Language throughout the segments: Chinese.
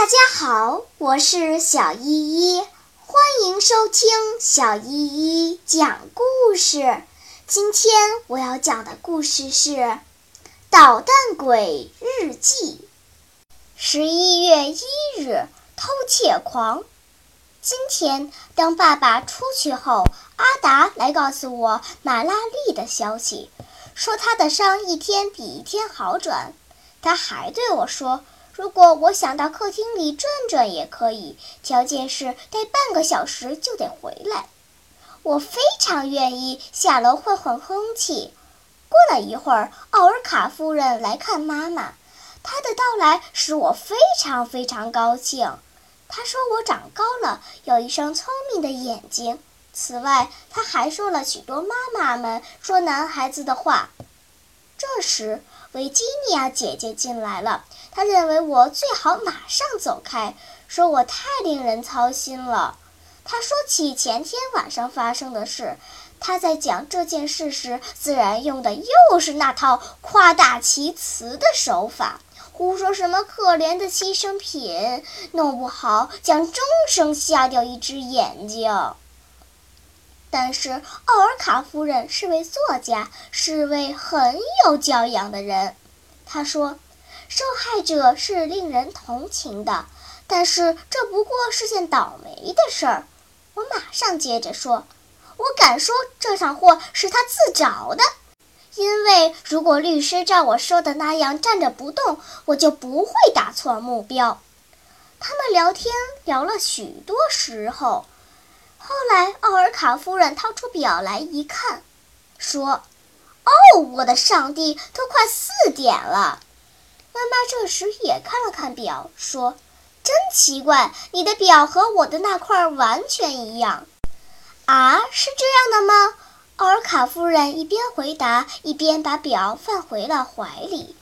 大家好，我是小依依，欢迎收听小依依讲故事。今天我要讲的故事是《捣蛋鬼日记》。十一月一日，偷窃狂。今天当爸爸出去后，阿达来告诉我马拉丽的消息，说他的伤一天比一天好转。他还对我说。如果我想到客厅里转转也可以，条件是待半个小时就得回来。我非常愿意下楼混混风气。过了一会儿，奥尔卡夫人来看妈妈，她的到来使我非常非常高兴。她说我长高了，有一双聪明的眼睛。此外，她还说了许多妈妈们说男孩子的话。这时，维吉尼亚姐姐进来了。他认为我最好马上走开，说我太令人操心了。他说起前天晚上发生的事，他在讲这件事时，自然用的又是那套夸大其词的手法，胡说什么可怜的牺牲品，弄不好将终生瞎掉一只眼睛。但是奥尔卡夫人是位作家，是位很有教养的人。她说：“受害者是令人同情的，但是这不过是件倒霉的事儿。”我马上接着说：“我敢说这场祸是他自找的，因为如果律师照我说的那样站着不动，我就不会打错目标。”他们聊天聊了许多时候。后来，奥尔卡夫人掏出表来一看，说：“哦，我的上帝，都快四点了。”妈妈这时也看了看表，说：“真奇怪，你的表和我的那块完全一样。”啊，是这样的吗？奥尔卡夫人一边回答，一边把表放回了怀里。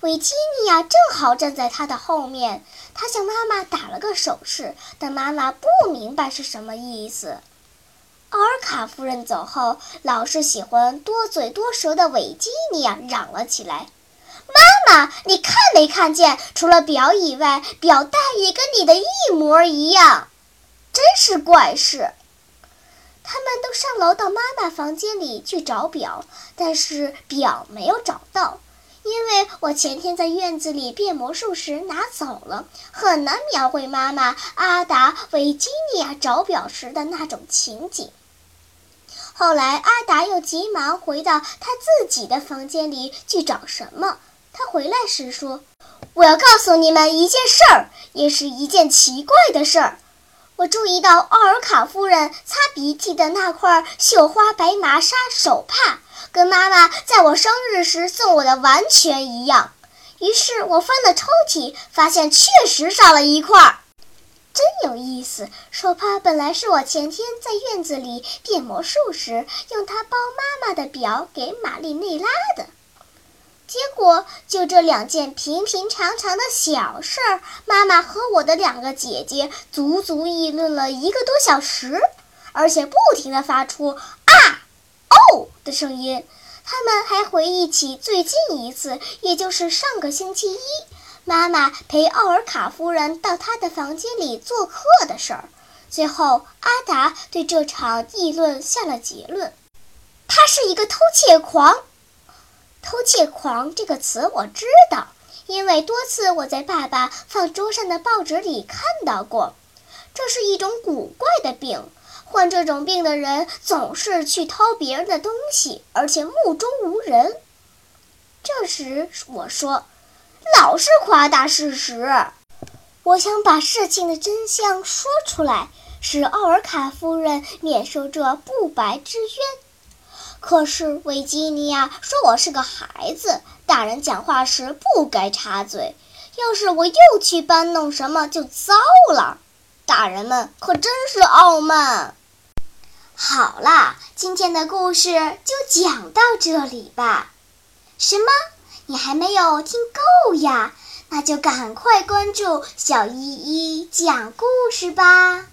维吉尼亚正好站在她的后面，她向妈妈打了个手势，但妈妈不明白是什么意思。奥尔卡夫人走后，老是喜欢多嘴多舌的维吉尼亚嚷了起来：“妈妈，你看没看见？除了表以外，表带也跟你的一模一样，真是怪事。”他们都上楼到妈妈房间里去找表，但是表没有找到。因为我前天在院子里变魔术时拿走了，很难描绘妈妈阿达维吉尼亚找表时的那种情景。后来阿达又急忙回到他自己的房间里去找什么。他回来时说：“我要告诉你们一件事儿，也是一件奇怪的事儿。我注意到奥尔卡夫人擦鼻涕的那块绣花白麻纱手帕。”跟妈妈在我生日时送我的完全一样，于是我翻了抽屉，发现确实少了一块儿，真有意思。手帕本来是我前天在院子里变魔术时用它包妈妈的表给玛丽内拉的，结果就这两件平平常常的小事儿，妈妈和我的两个姐姐足足议论了一个多小时，而且不停地发出啊。哦的声音，他们还回忆起最近一次，也就是上个星期一，妈妈陪奥尔卡夫人到她的房间里做客的事儿。最后，阿达对这场议论下了结论：他是一个偷窃狂。偷窃狂这个词我知道，因为多次我在爸爸放桌上的报纸里看到过。这是一种古怪的病。患这种病的人总是去偷别人的东西，而且目中无人。这时我说：“老是夸大事实。”我想把事情的真相说出来，使奥尔卡夫人免受这不白之冤。可是维吉尼亚说我是个孩子，大人讲话时不该插嘴。要是我又去搬弄什么，就糟了。大人们可真是傲慢。好啦，今天的故事就讲到这里吧。什么？你还没有听够呀？那就赶快关注小依依讲故事吧。